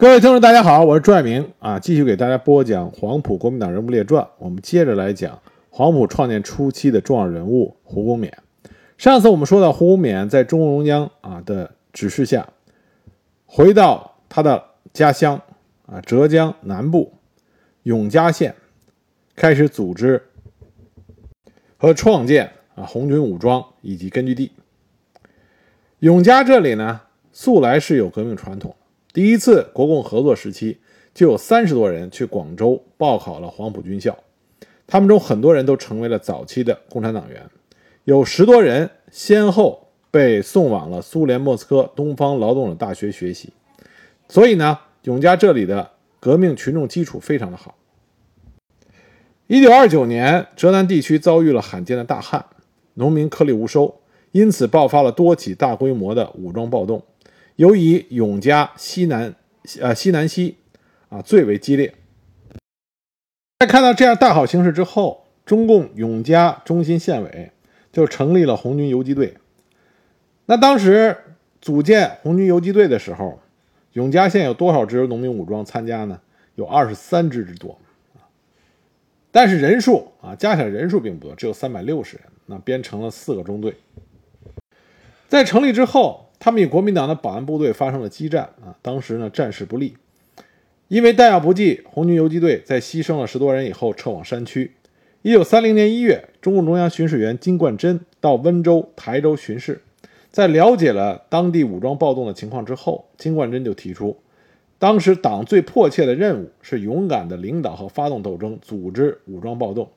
各位听众，大家好，我是朱爱明啊，继续给大家播讲黄埔国民党人物列传。我们接着来讲黄埔创建初期的重要人物胡公冕。上次我们说到，胡公冕在中共中央啊的指示下，回到他的家乡啊浙江南部永嘉县，开始组织和创建啊红军武装以及根据地。永嘉这里呢，素来是有革命传统。第一次国共合作时期，就有三十多人去广州报考了黄埔军校，他们中很多人都成为了早期的共产党员，有十多人先后被送往了苏联莫斯科东方劳动者大学学习。所以呢，永嘉这里的革命群众基础非常的好。一九二九年，浙南地区遭遇了罕见的大旱，农民颗粒无收，因此爆发了多起大规模的武装暴动。尤以永嘉西南，呃西南西，啊最为激烈。在看到这样大好形势之后，中共永嘉中心县委就成立了红军游击队。那当时组建红军游击队的时候，永嘉县有多少支农民武装参加呢？有二十三支之多但是人数啊，加起来人数并不多，只有三百六十人。那编成了四个中队。在成立之后。他们与国民党的保安部队发生了激战啊！当时呢，战事不利，因为弹药不济，红军游击队在牺牲了十多人以后撤往山区。一九三零年一月，中共中央巡视员金冠珍到温州、台州巡视，在了解了当地武装暴动的情况之后，金冠珍就提出，当时党最迫切的任务是勇敢的领导和发动斗争，组织武装暴动。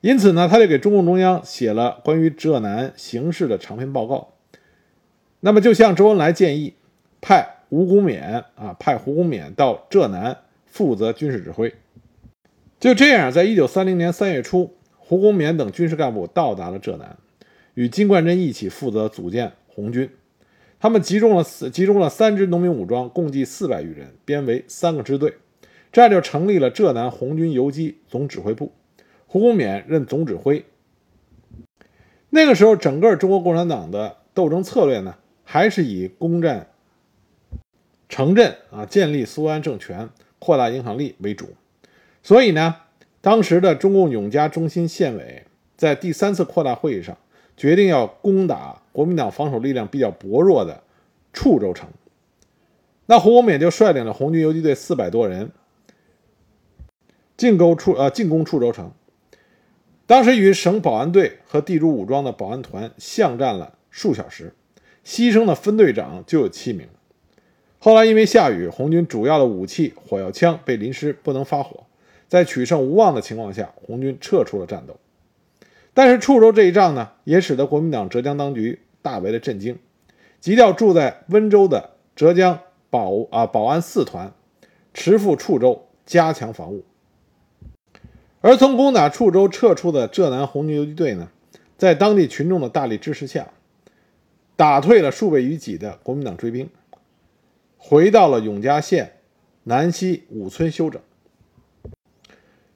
因此呢，他就给中共中央写了关于浙南形势的长篇报告。那么就向周恩来建议，派吴公勉啊，派胡公勉到浙南负责军事指挥。就这样，在一九三零年三月初，胡公勉等军事干部到达了浙南，与金冠珍一起负责组建红军。他们集中了四集中了三支农民武装，共计四百余人，编为三个支队，这样就成立了浙南红军游击总指挥部。胡公勉任总指挥。那个时候，整个中国共产党的斗争策略呢？还是以攻占城镇啊，建立苏安政权、扩大影响力为主。所以呢，当时的中共永嘉中心县委在第三次扩大会议上决定要攻打国民党防守力量比较薄弱的处州城。那胡公勉就率领了红军游击队四百多人进攻处呃进攻处州城。当时与省保安队和地主武装的保安团巷战了数小时。牺牲的分队长就有七名。后来因为下雨，红军主要的武器火药枪被淋湿，不能发火。在取胜无望的情况下，红军撤出了战斗。但是处州这一仗呢，也使得国民党浙江当局大为的震惊，急调住在温州的浙江保啊保安四团，驰赴处州加强防务。而从攻打处州撤出的浙南红军游击队呢，在当地群众的大力支持下。打退了数倍于己的国民党追兵，回到了永嘉县南溪五村休整。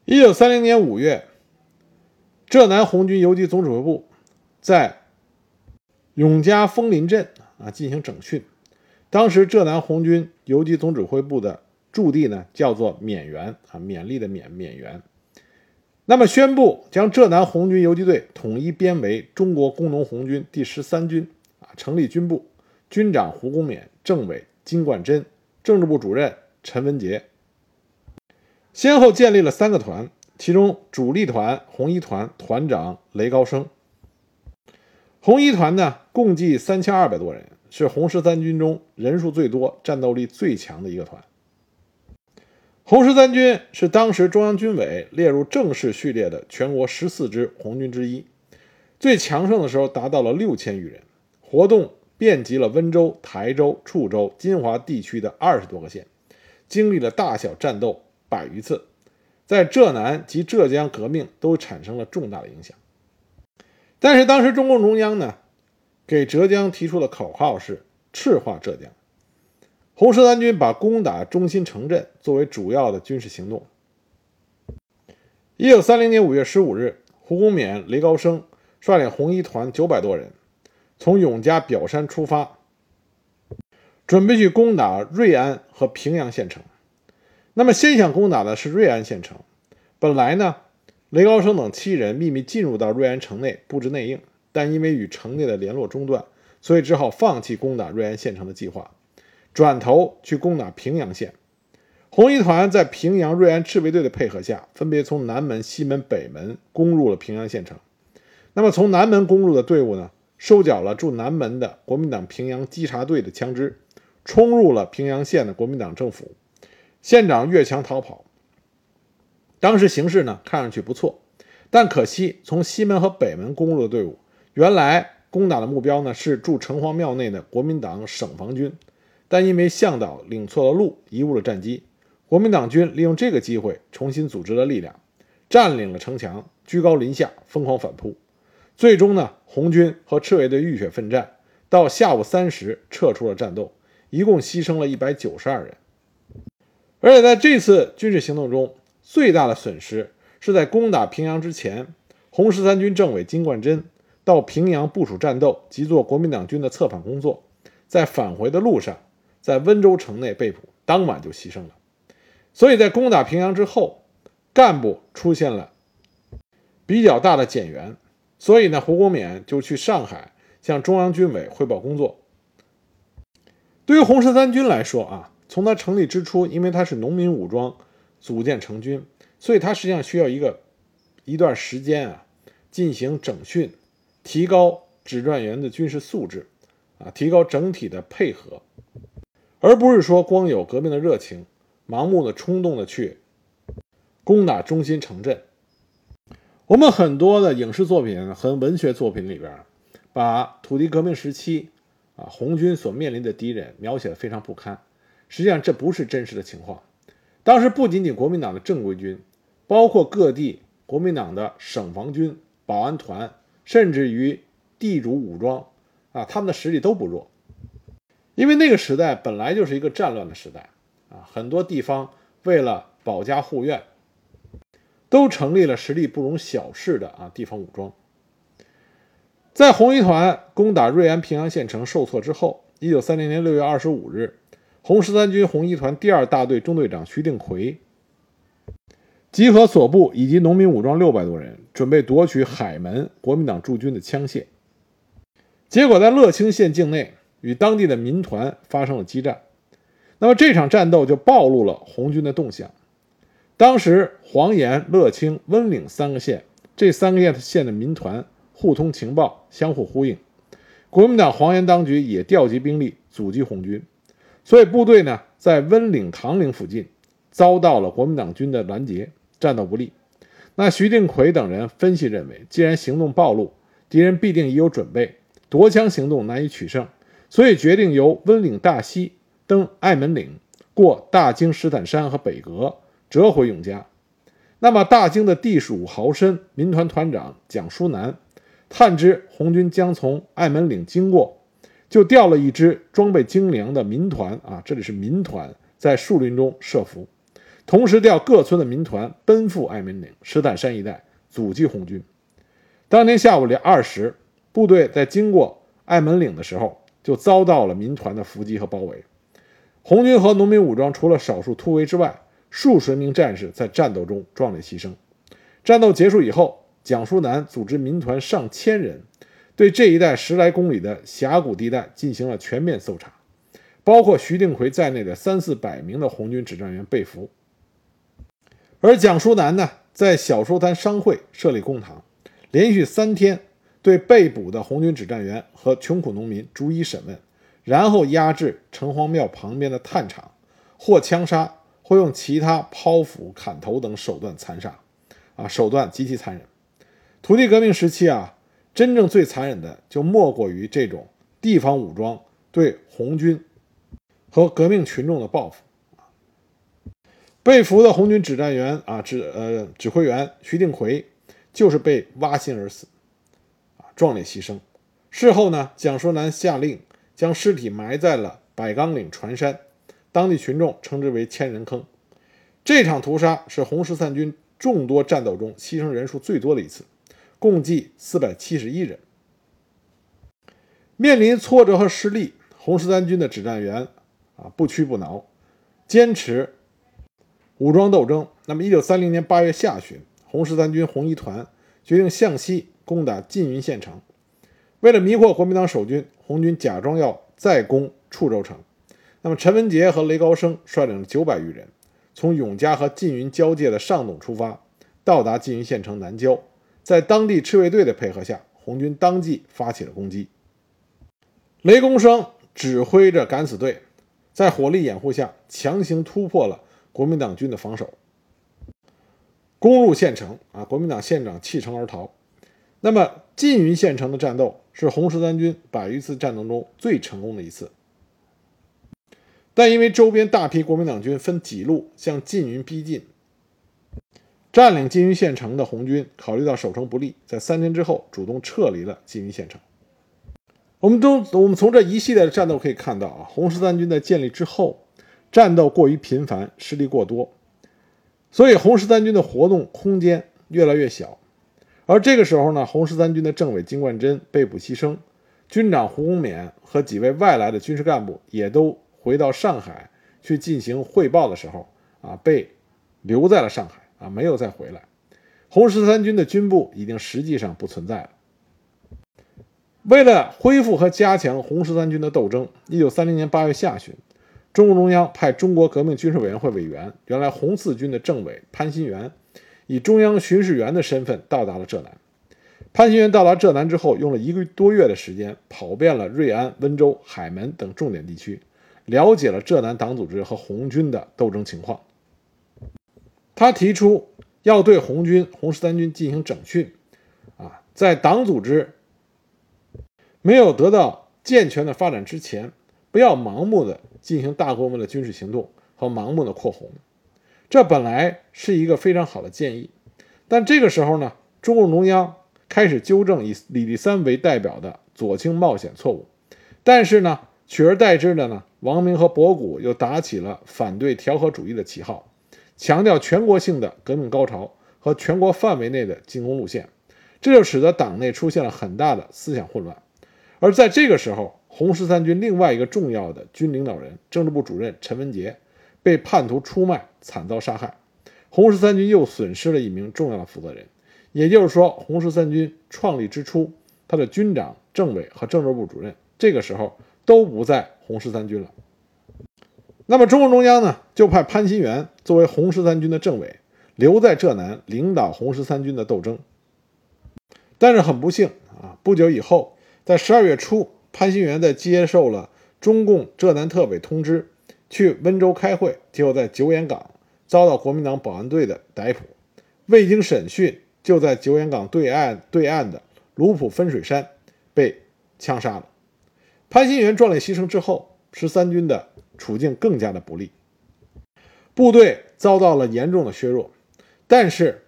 一九三零年五月，浙南红军游击总指挥部在永嘉枫林镇啊进行整训。当时浙南红军游击总指挥部的驻地呢叫做勉园啊，勉励的勉勉园。那么宣布将浙南红军游击队统一编为中国工农红军第十三军。成立军部，军长胡公勉，政委金冠珍，政治部主任陈文杰，先后建立了三个团，其中主力团红一团团长雷高升。红一团呢，共计三千二百多人，是红十三军中人数最多、战斗力最强的一个团。红十三军是当时中央军委列入正式序列的全国十四支红军之一，最强盛的时候达到了六千余人。活动遍及了温州、台州、处州、金华地区的二十多个县，经历了大小战斗百余次，在浙南及浙江革命都产生了重大的影响。但是当时中共中央呢，给浙江提出的口号是“赤化浙江”。红十三军把攻打中心城镇作为主要的军事行动。一九三零年五月十五日，胡公勉、雷高升率领红一团九百多人。从永嘉表山出发，准备去攻打瑞安和平阳县城。那么，先想攻打的是瑞安县城。本来呢，雷高升等七人秘密进入到瑞安城内布置内应，但因为与城内的联络中断，所以只好放弃攻打瑞安县城的计划，转头去攻打平阳县。红一团在平阳瑞安赤卫队的配合下，分别从南门、西门、北门攻入了平阳县城。那么，从南门攻入的队伍呢，收缴了驻南门的国民党平阳稽查队的枪支，冲入了平阳县的国民党政府。县长越墙逃跑。当时形势呢，看上去不错，但可惜从西门和北门攻入的队伍，原来攻打的目标呢是驻城隍庙内的国民党省防军，但因为向导领错了路，贻误了战机。国民党军利用这个机会重新组织了力量，占领了城墙，居高临下，疯狂反扑。最终呢，红军和赤卫队浴血奋战，到下午三时撤出了战斗，一共牺牲了一百九十二人。而且在这次军事行动中，最大的损失是在攻打平阳之前，红十三军政委金冠珍到平阳部署战斗及做国民党军的策反工作，在返回的路上，在温州城内被捕，当晚就牺牲了。所以在攻打平阳之后，干部出现了比较大的减员，所以呢，胡公勉就去上海向中央军委汇报工作。对于红十三军来说啊，从它成立之初，因为它是农民武装组建成军，所以它实际上需要一个一段时间啊，进行整训，提高指战员的军事素质啊，提高整体的配合，而不是说光有革命的热情。盲目的、冲动的去攻打中心城镇。我们很多的影视作品和文学作品里边，把土地革命时期啊红军所面临的敌人描写的非常不堪。实际上，这不是真实的情况。当时不仅仅国民党的正规军，包括各地国民党的省防军、保安团，甚至于地主武装啊，他们的实力都不弱。因为那个时代本来就是一个战乱的时代。啊，很多地方为了保家护院，都成立了实力不容小视的啊地方武装。在红一团攻打瑞安平阳县城受挫之后，一九三零年六月二十五日，红十三军红一团第二大队中队长徐定奎集合所部以及农民武装六百多人，准备夺取海门国民党驻军的枪械。结果在乐清县境内与当地的民团发生了激战。那么这场战斗就暴露了红军的动向。当时黄岩、乐清、温岭三个县，这三个县的县的民团互通情报，相互呼应。国民党黄岩当局也调集兵力阻击红军，所以部队呢在温岭、唐岭附近遭到了国民党军的拦截，战斗不利。那徐定奎等人分析认为，既然行动暴露，敌人必定已有准备，夺枪行动难以取胜，所以决定由温岭大西。登艾门岭，过大京石坦山和北阁，折回永嘉。那么大京的地属豪绅民团团长蒋书南，探知红军将从爱门岭经过，就调了一支装备精良的民团啊，这里是民团，在树林中设伏，同时调各村的民团奔赴爱门岭、石坦山一带阻击红军。当天下午两二时，部队在经过爱门岭的时候，就遭到了民团的伏击和包围。红军和农民武装除了少数突围之外，数十名战士在战斗中壮烈牺牲。战斗结束以后，蒋书南组织民团上千人，对这一带十来公里的峡谷地带进行了全面搜查，包括徐定奎在内的三四百名的红军指战员被俘。而蒋书南呢，在小书滩商会设立公堂，连续三天对被捕的红军指战员和穷苦农民逐一审问。然后押至城隍庙旁边的炭场，或枪杀，会用其他剖腹、砍头等手段残杀，啊，手段极其残忍。土地革命时期啊，真正最残忍的就莫过于这种地方武装对红军和革命群众的报复。被俘的红军指战员啊，指呃指挥员徐定奎，就是被挖心而死，啊，壮烈牺牲。事后呢，蒋书南下令。将尸体埋在了百岗岭船山，当地群众称之为“千人坑”。这场屠杀是红十三军众多战斗中牺牲人数最多的一次，共计四百七十一人。面临挫折和失利，红十三军的指战员啊，不屈不挠，坚持武装斗争。那么，一九三零年八月下旬，红十三军红一团决定向西攻打缙云县城。为了迷惑国民党守军，红军假装要再攻处州城。那么，陈文杰和雷高升率领九百余人，从永嘉和缙云交界的上董出发，到达缙云县城南郊。在当地赤卫队的配合下，红军当即发起了攻击。雷公生指挥着敢死队，在火力掩护下，强行突破了国民党军的防守，攻入县城。啊，国民党县长弃城而逃。那么，缙云县城的战斗是红十三军百余次战斗中最成功的一次。但因为周边大批国民党军分几路向缙云逼近，占领缙云县城的红军考虑到守城不利，在三天之后主动撤离了缙云县城。我们都我们从这一系列的战斗可以看到啊，红十三军在建立之后，战斗过于频繁，失利过多，所以红十三军的活动空间越来越小。而这个时候呢，红十三军的政委金冠珍被捕牺牲，军长胡公勉和几位外来的军事干部也都回到上海去进行汇报的时候啊，被留在了上海啊，没有再回来。红十三军的军部已经实际上不存在了。为了恢复和加强红十三军的斗争，一九三零年八月下旬，中共中央派中国革命军事委员会委员、原来红四军的政委潘新元，以中央巡视员的身份到达了浙南。潘新元到达浙南之后，用了一个多月的时间，跑遍了瑞安、温州、海门等重点地区，了解了浙南党组织和红军的斗争情况。他提出要对红军、红十三军进行整训，啊，在党组织。没有得到健全的发展之前，不要盲目的进行大规模的军事行动和盲目的扩红，这本来是一个非常好的建议。但这个时候呢，中共中央开始纠正以李立三为代表的左倾冒险错误，但是呢，取而代之的呢，王明和博古又打起了反对调和主义的旗号，强调全国性的革命高潮和全国范围内的进攻路线，这就使得党内出现了很大的思想混乱。而在这个时候，红十三军另外一个重要的军领导人、政治部主任陈文杰被叛徒出卖，惨遭杀害。红十三军又损失了一名重要的负责人，也就是说，红十三军创立之初，他的军长、政委和政治部主任这个时候都不在红十三军了。那么，中共中央呢，就派潘新元作为红十三军的政委，留在浙南领导红十三军的斗争。但是很不幸啊，不久以后。在十二月初，潘新元在接受了中共浙南特委通知，去温州开会，结果在九眼港遭到国民党保安队的逮捕，未经审讯，就在九眼港对岸对岸的卢浦分水山被枪杀了。潘新元壮烈牺牲之后，十三军的处境更加的不利，部队遭到了严重的削弱，但是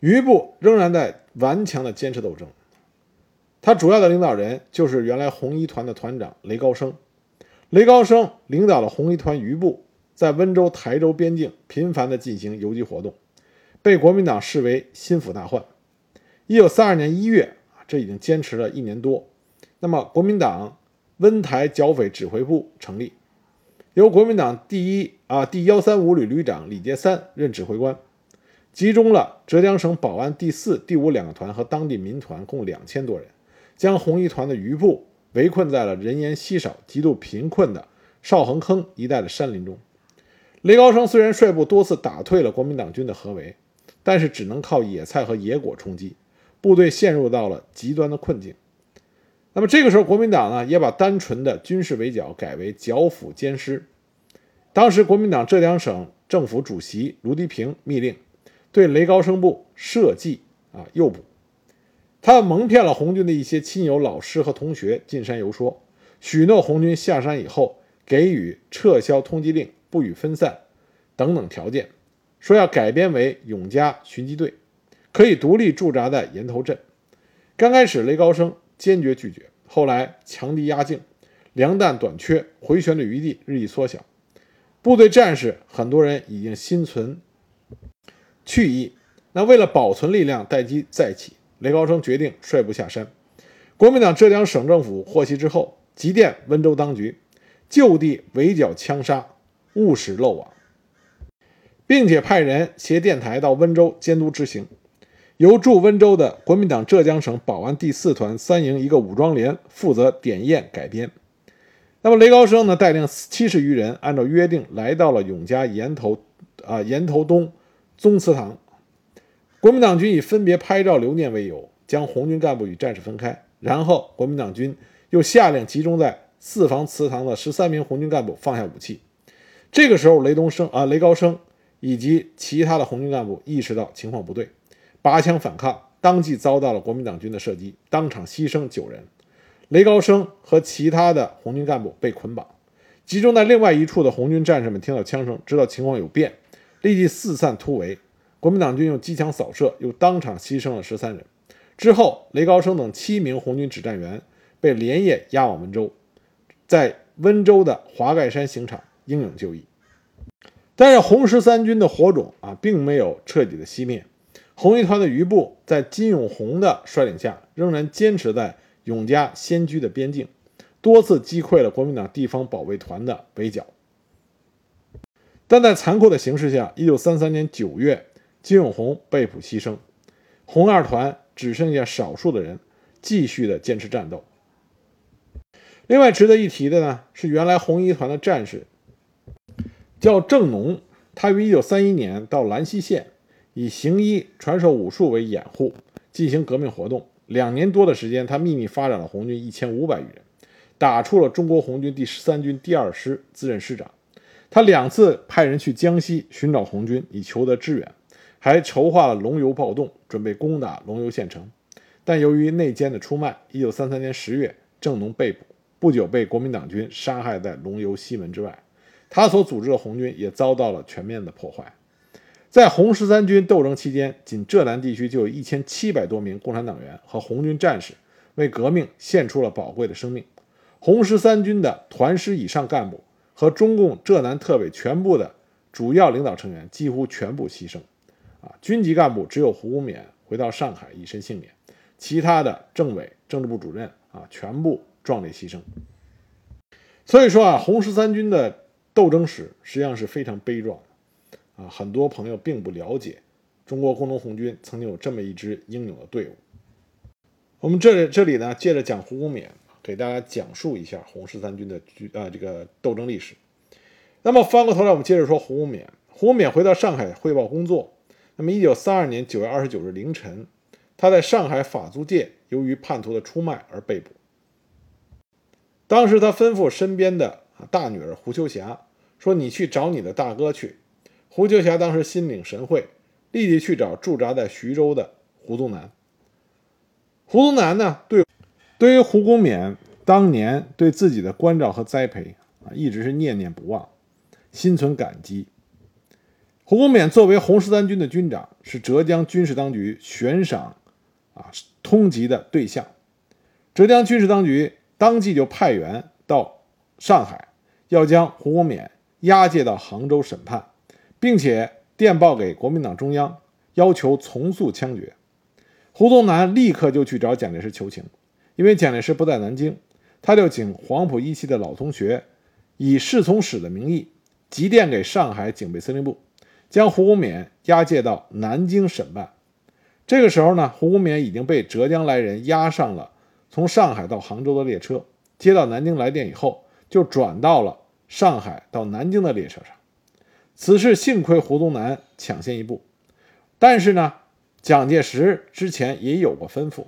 余部仍然在顽强的坚持斗争。他主要的领导人就是原来红一团的团长雷高升。雷高升领导了红一团余部，在温州、台州边境频繁地进行游击活动，被国民党视为心腹大患。一九三二年一月，这已经坚持了一年多。那么，国民党温台剿匪指挥部成立，由国民党第一啊第幺三五旅旅长李杰三任指挥官，集中了浙江省保安第四、第五两个团和当地民团共两千多人。将红一团的余部围困在了人烟稀少、极度贫困的少横坑一带的山林中。雷高升虽然率部多次打退了国民党军的合围，但是只能靠野菜和野果充饥，部队陷入到了极端的困境。那么这个时候，国民党呢也把单纯的军事围剿改为剿抚兼施。当时，国民党浙江省政府主席卢迪平密令对雷高升部设计啊诱捕。他蒙骗了红军的一些亲友、老师和同学进山游说，许诺红军下山以后给予撤销通缉令、不予分散等等条件，说要改编为永嘉巡击队，可以独立驻扎在岩头镇。刚开始，雷高升坚决拒绝，后来强敌压境，粮弹短缺，回旋的余地日益缩小，部队战士很多人已经心存去意。那为了保存力量，待机再起。雷高升决定率部下山。国民党浙江省政府获悉之后，急电温州当局，就地围剿枪杀，勿使漏网，并且派人携电台到温州监督执行。由驻温州的国民党浙江省保安第四团三营一个武装连负责点验改编。那么雷高升呢，带领七十余人，按照约定来到了永嘉岩头啊岩头东宗祠堂。国民党军以分别拍照留念为由，将红军干部与战士分开。然后国民党军又下令集中在四房祠堂的十三名红军干部放下武器。这个时候，雷东升啊雷高升以及其他的红军干部意识到情况不对，拔枪反抗，当即遭到了国民党军的射击，当场牺牲九人。雷高升和其他的红军干部被捆绑，集中在另外一处的红军战士们听到枪声，知道情况有变，立即四散突围。国民党军用机枪扫射，又当场牺牲了十三人。之后，雷高升等七名红军指战员被连夜押往温州，在温州的华盖山刑场英勇就义。但是红十三军的火种啊，并没有彻底的熄灭。红一团的余部在金永红的率领下，仍然坚持在。永嘉仙居的边境，多次击溃了国民党地方保卫团的围剿，但在残酷的形势下，一九三三年九月，金永红被捕牺牲，红二团只剩下少数的人继续的坚持战斗。另外值得一提的呢，是原来红一团的战士叫郑农，他于一九三一年到兰溪县，以行医传授武术为掩护，进行革命活动。两年多的时间，他秘密发展了红军一千五百余人，打出了中国红军第十三军第二师，自任师长。他两次派人去江西寻找红军，以求得支援，还筹划了龙游暴动，准备攻打龙游县城。但由于内奸的出卖，一九三三年十月，郑农被捕，不久被国民党军杀害在龙游西门之外。他所组织的红军也遭到了全面的破坏。在红十三军斗争期间，仅浙南地区就有一千七百多名共产党员和红军战士为革命献出了宝贵的生命。红十三军的团师以上干部和中共浙南特委全部的主要领导成员几乎全部牺牲。啊，军级干部只有胡公勉回到上海以身幸免，其他的政委、政治部主任啊，全部壮烈牺牲。所以说啊，红十三军的斗争史实际上是非常悲壮的。很多朋友并不了解中国工农红军曾经有这么一支英勇的队伍。我们这里这里呢，接着讲胡公勉，给大家讲述一下红十三军的军啊这个斗争历史。那么翻过头来，我们接着说胡公勉。胡公勉回到上海汇报工作。那么，一九三二年九月二十九日凌晨，他在上海法租界由于叛徒的出卖而被捕。当时他吩咐身边的大女儿胡秋霞说：“你去找你的大哥去。”胡秋霞当时心领神会，立即去找驻扎在徐州的胡宗南。胡宗南呢，对对于胡公勉当年对自己的关照和栽培啊，一直是念念不忘，心存感激。胡公勉作为红十三军的军长，是浙江军事当局悬赏啊通缉的对象。浙江军事当局当即就派员到上海，要将胡公勉押解到杭州审判。并且电报给国民党中央，要求从速枪决。胡宗南立刻就去找蒋介石求情，因为蒋介石不在南京，他就请黄埔一期的老同学，以侍从使的名义急电给上海警备司令部，将胡公勉押解到南京审判。这个时候呢，胡公勉已经被浙江来人押上了从上海到杭州的列车，接到南京来电以后，就转到了上海到南京的列车上。此事幸亏胡宗南抢先一步，但是呢，蒋介石之前也有过吩咐，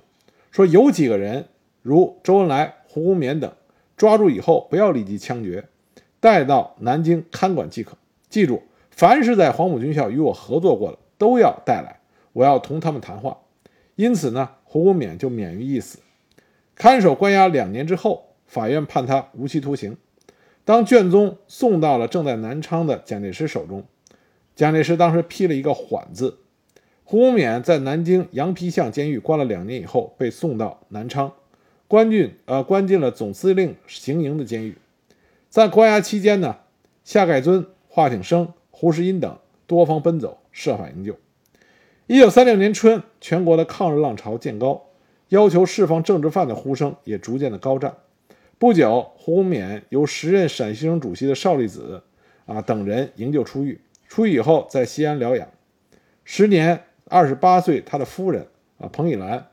说有几个人如周恩来、胡公勉等，抓住以后不要立即枪决，带到南京看管即可。记住，凡是在黄埔军校与我合作过的，都要带来，我要同他们谈话。因此呢，胡公勉就免于一死。看守关押两年之后，法院判他无期徒刑。当卷宗送到了正在南昌的蒋介石手中，蒋介石当时批了一个缓字。胡公勉在南京羊皮巷监狱关了两年以后，被送到南昌，关进呃关进了总司令行营的监狱。在关押期间呢，夏盖尊、华挺生、胡世英等多方奔走，设法营救。一九三六年春，全国的抗日浪潮渐高，要求释放政治犯的呼声也逐渐的高涨。不久，胡公勉由时任陕西省主席的邵力子啊等人营救出狱。出狱以后，在西安疗养。时年二十八岁，他的夫人啊彭以兰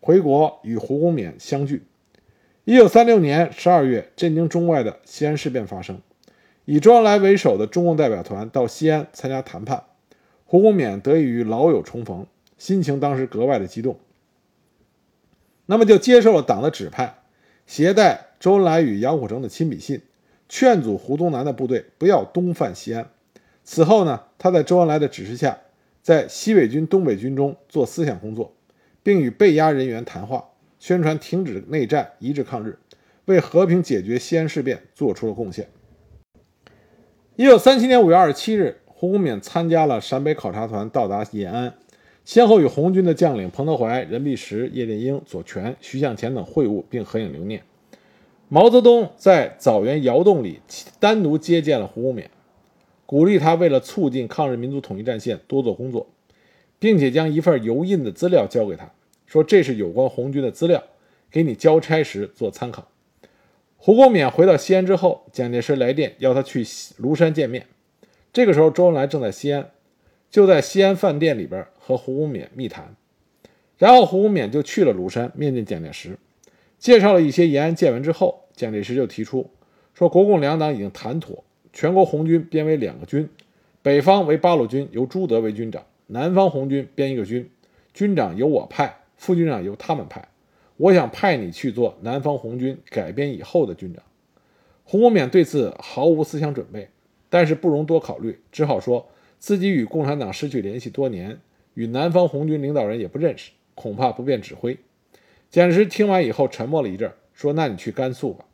回国与胡公勉相聚。一九三六年十二月，震惊中外的西安事变发生，以周恩来为首的中共代表团到西安参加谈判，胡公勉得以与老友重逢，心情当时格外的激动。那么就接受了党的指派，携带周恩来与杨虎城的亲笔信，劝阻胡宗南的部队不要东犯西安。此后呢，他在周恩来的指示下，在西北军、东北军中做思想工作，并与被押人员谈话。宣传停止内战，一致抗日，为和平解决西安事变做出了贡献。一九三七年五月二十七日，胡公勉参加了陕北考察团到达延安，先后与红军的将领彭德怀、任弼时、叶剑英、左权、徐向前等会晤，并合影留念。毛泽东在枣园窑洞里单独接见了胡公勉，鼓励他为了促进抗日民族统一战线多做工作，并且将一份油印的资料交给他。说这是有关红军的资料，给你交差时做参考。胡公勉回到西安之后，蒋介石来电要他去庐山见面。这个时候，周恩来正在西安，就在西安饭店里边和胡公勉密谈。然后胡公勉就去了庐山面见蒋介石，介绍了一些延安见闻之后，蒋介石就提出说，国共两党已经谈妥，全国红军编为两个军，北方为八路军，由朱德为军长；南方红军编一个军，军长由我派。副军长由他们派，我想派你去做南方红军改编以后的军长。胡公勉对此毫无思想准备，但是不容多考虑，只好说自己与共产党失去联系多年，与南方红军领导人也不认识，恐怕不便指挥。蒋介石听完以后沉默了一阵，说：“那你去甘肃吧。”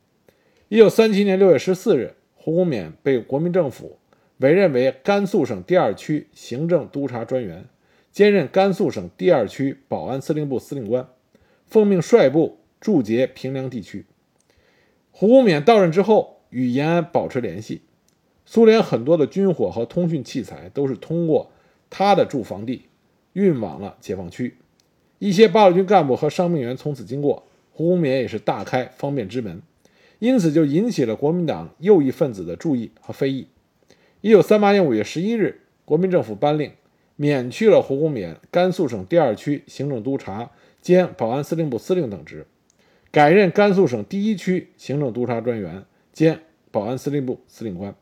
一九三七年六月十四日，胡公勉被国民政府委任为甘肃省第二区行政督察专员。兼任甘肃省第二区保安司令部司令官，奉命率部驻节平凉地区。胡公勉到任之后，与延安保持联系。苏联很多的军火和通讯器材都是通过他的驻防地运往了解放区。一些八路军干部和伤病员从此经过，胡公勉也是大开方便之门，因此就引起了国民党右翼分子的注意和非议。一九三八年五月十一日，国民政府颁令。免去了胡公勉甘肃省第二区行政督察兼保安司令部司令等职，改任甘肃省第一区行政督察专员兼保安司令部司令官。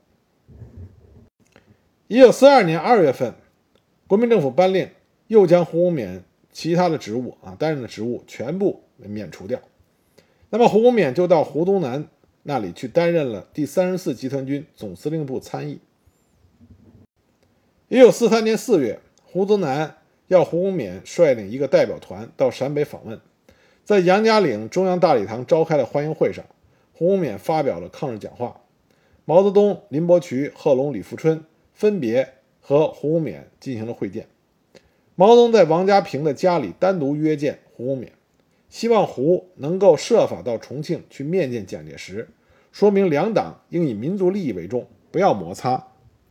一九四二年二月份，国民政府颁令，又将胡公勉其他的职务啊担任的职务全部免除掉。那么胡公勉就到胡宗南那里去担任了第三十四集团军总司令部参议。一九四三年四月，胡宗南要胡公勉率领一个代表团到陕北访问，在杨家岭中央大礼堂召开的欢迎会上，胡公勉发表了抗日讲话。毛泽东、林伯渠、贺龙、李富春分别和胡公勉进行了会见。毛泽东在王家平的家里单独约见胡公勉，希望胡能够设法到重庆去面见蒋介石，说明两党应以民族利益为重，不要摩擦，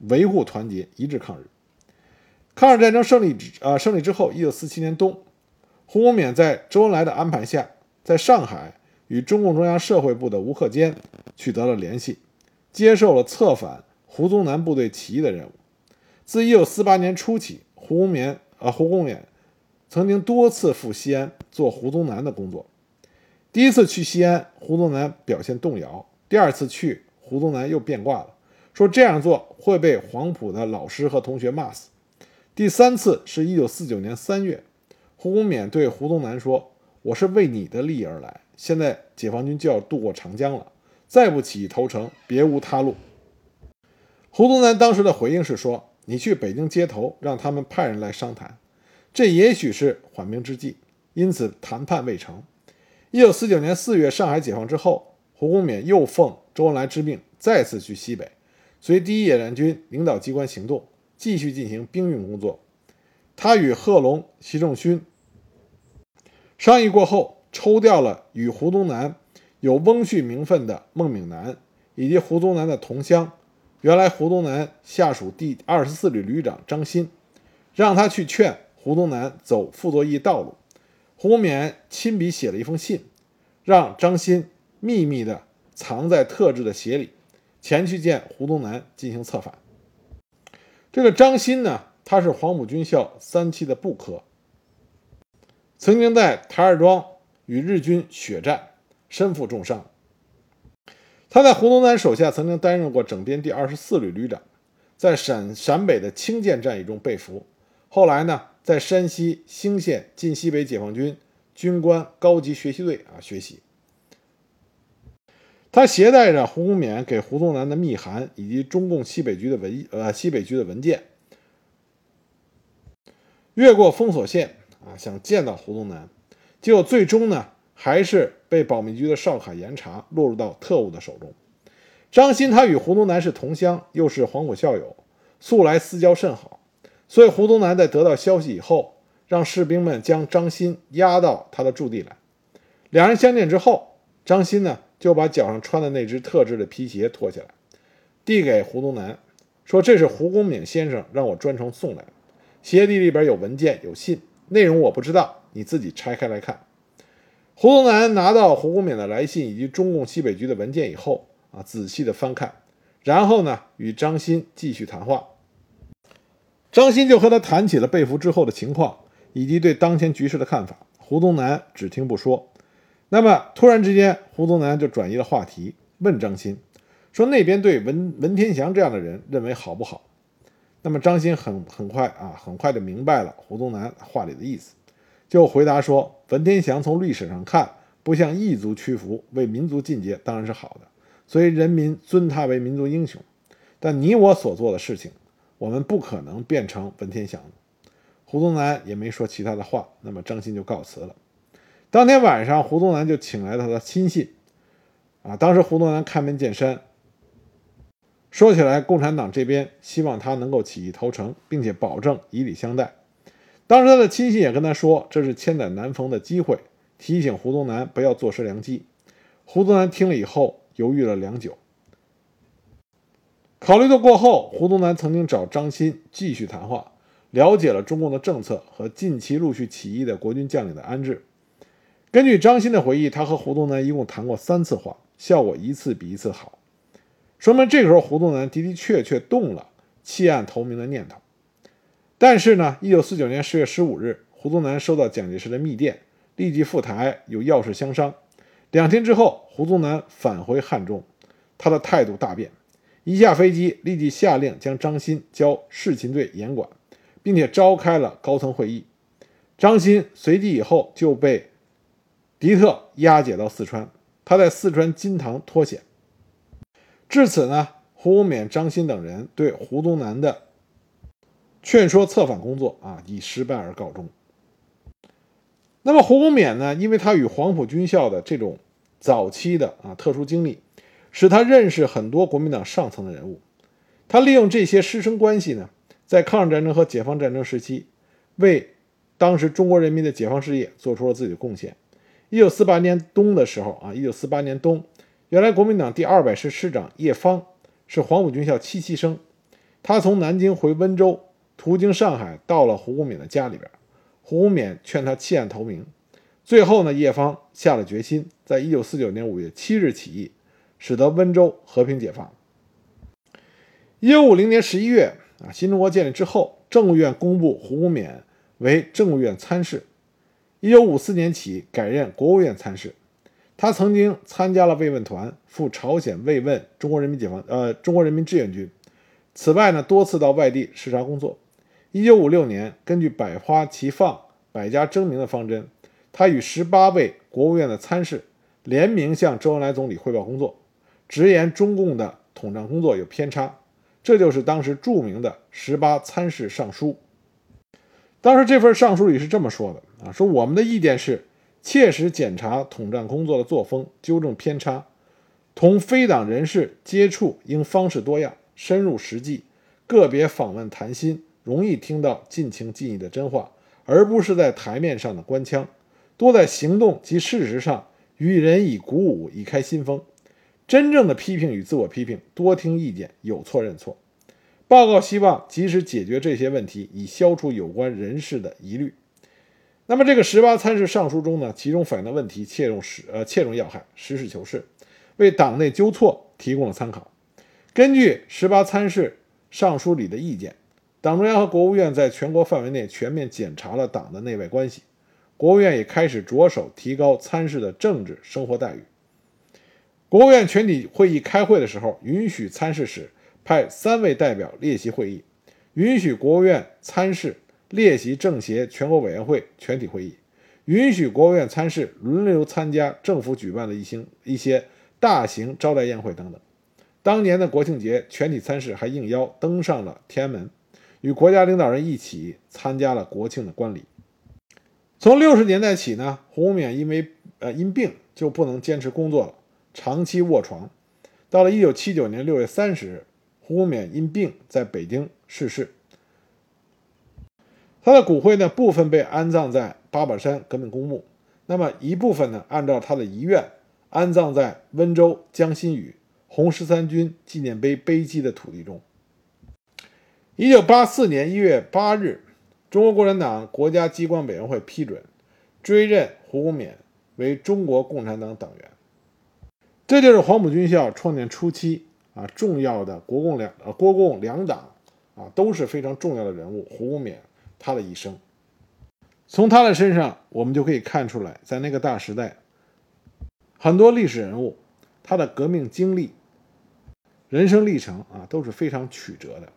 维护团结，一致抗日。抗日战争胜利之呃胜利之后，一九四七年冬，胡公勉在周恩来的安排下，在上海与中共中央社会部的吴克坚取得了联系，接受了策反胡宗南部队起义的任务。自一九四八年初起，胡公勉啊胡公勉曾经多次赴西安做胡宗南的工作。第一次去西安，胡宗南表现动摇；第二次去，胡宗南又变卦了，说这样做会被黄埔的老师和同学骂死。第三次是一九四九年三月，胡公勉对胡宗南说：“我是为你的利益而来，现在解放军就要渡过长江了，再不起义投诚，别无他路。”胡宗南当时的回应是说：“你去北京接头，让他们派人来商谈，这也许是缓兵之计。”因此谈判未成。一九四九年四月，上海解放之后，胡公勉又奉周恩来之命，再次去西北，随第一野战军领导机关行动。继续进行兵运工作。他与贺龙、习仲勋商议过后，抽调了与胡宗南有翁婿名分的孟炳南，以及胡宗南的同乡，原来胡宗南下属第二十四旅旅长张欣，让他去劝胡宗南走傅作义道路。胡公勉亲笔写了一封信，让张欣秘密的藏在特制的鞋里，前去见胡宗南进行策反。这个张欣呢，他是黄埔军校三期的部科，曾经在台儿庄与日军血战，身负重伤。他在胡宗南手下曾经担任过整编第二十四旅旅长，在陕陕北的清涧战役中被俘。后来呢，在山西兴县晋西北解放军军官高级学习队啊学习。他携带着胡公冕给胡宗南的密函以及中共西北局的文呃西北局的文件，越过封锁线啊，想见到胡宗南，结果最终呢，还是被保密局的哨卡严查，落入到特务的手中。张欣他与胡宗南是同乡，又是黄埔校友，素来私交甚好，所以胡宗南在得到消息以后，让士兵们将张欣押到他的驻地来。两人相见之后，张欣呢。就把脚上穿的那只特制的皮鞋脱下来，递给胡宗南，说：“这是胡公敏先生让我专程送来的。鞋底里边有文件、有信，内容我不知道，你自己拆开来看。”胡宗南拿到胡公勉的来信以及中共西北局的文件以后，啊，仔细的翻看，然后呢，与张欣继续谈话。张欣就和他谈起了被俘之后的情况以及对当前局势的看法。胡宗南只听不说。那么突然之间，胡宗南就转移了话题，问张欣说：“那边对文文天祥这样的人认为好不好？”那么张欣很很快啊，很快就明白了胡宗南话里的意思，就回答说：“文天祥从历史上看，不向异族屈服，为民族进阶，当然是好的，所以人民尊他为民族英雄。但你我所做的事情，我们不可能变成文天祥。”胡宗南也没说其他的话，那么张欣就告辞了。当天晚上，胡宗南就请来他的亲信，啊，当时胡宗南开门见山，说起来，共产党这边希望他能够起义投诚，并且保证以礼相待。当时他的亲信也跟他说，这是千载难逢的机会，提醒胡宗南不要坐失良机。胡宗南听了以后，犹豫了良久，考虑的过后，胡宗南曾经找张欣继续谈话，了解了中共的政策和近期陆续起义的国军将领的安置。根据张欣的回忆，他和胡宗南一共谈过三次话，效果一次比一次好，说明这个时候胡宗南的的确确动了弃暗投明的念头。但是呢，一九四九年十月十五日，胡宗南收到蒋介石的密电，立即赴台有要事相商。两天之后，胡宗南返回汉中，他的态度大变，一下飞机立即下令将张欣交侍勤队严管，并且召开了高层会议。张欣随即以后就被。敌特押解到四川，他在四川金堂脱险。至此呢，胡公冕、张欣等人对胡宗南的劝说策反工作啊，以失败而告终。那么胡公冕呢，因为他与黄埔军校的这种早期的啊特殊经历，使他认识很多国民党上层的人物。他利用这些师生关系呢，在抗日战争和解放战争时期，为当时中国人民的解放事业做出了自己的贡献。一九四八年冬的时候啊，一九四八年冬，原来国民党第二百师师长叶方是黄埔军校七期生，他从南京回温州，途经上海，到了胡公冕的家里边。胡公冕劝他弃暗投明，最后呢，叶方下了决心，在一九四九年五月七日起义，使得温州和平解放。一九五零年十一月啊，新中国建立之后，政务院公布胡公冕为政务院参事。一九五四年起改任国务院参事，他曾经参加了慰问团赴朝鲜慰问中国人民解放呃中国人民志愿军。此外呢，多次到外地视察工作。一九五六年，根据百花齐放、百家争鸣的方针，他与十八位国务院的参事联名向周恩来总理汇报工作，直言中共的统战工作有偏差。这就是当时著名的十八参事上书。当时这份上书里是这么说的。啊，说我们的意见是，切实检查统战工作的作风，纠正偏差。同非党人士接触应方式多样，深入实际，个别访问谈心，容易听到尽情尽意的真话，而不是在台面上的官腔。多在行动及事实上予人以鼓舞，以开新风。真正的批评与自我批评，多听意见，有错认错。报告希望及时解决这些问题，以消除有关人士的疑虑。那么这个十八参事上书中呢，其中反映的问题切中实呃切中要害，实事求是，为党内纠错提供了参考。根据十八参事上书里的意见，党中央和国务院在全国范围内全面检查了党的内外关系。国务院也开始着手提高参事的政治生活待遇。国务院全体会议开会的时候，允许参事室派三位代表列席会议，允许国务院参事列席政协全国委员会全体会议，允许国务院参事轮流参加政府举办的一些一些大型招待宴会等等。当年的国庆节，全体参事还应邀登上了天安门，与国家领导人一起参加了国庆的观礼。从六十年代起呢，胡公勉因为呃因病就不能坚持工作了。长期卧床，到了一九七九年六月三十日，胡公勉因病在北京逝世。他的骨灰呢，部分被安葬在八宝山革命公墓，那么一部分呢，按照他的遗愿安葬在温州江心屿红十三军纪念碑碑基的土地中。一九八四年一月八日，中国共产党国家机关委员会批准追认胡公勉为中国共产党党员。这就是黄埔军校创建初期啊重要的国共两呃国共两党啊都是非常重要的人物胡公勉他的一生，从他的身上我们就可以看出来，在那个大时代，很多历史人物他的革命经历、人生历程啊都是非常曲折的。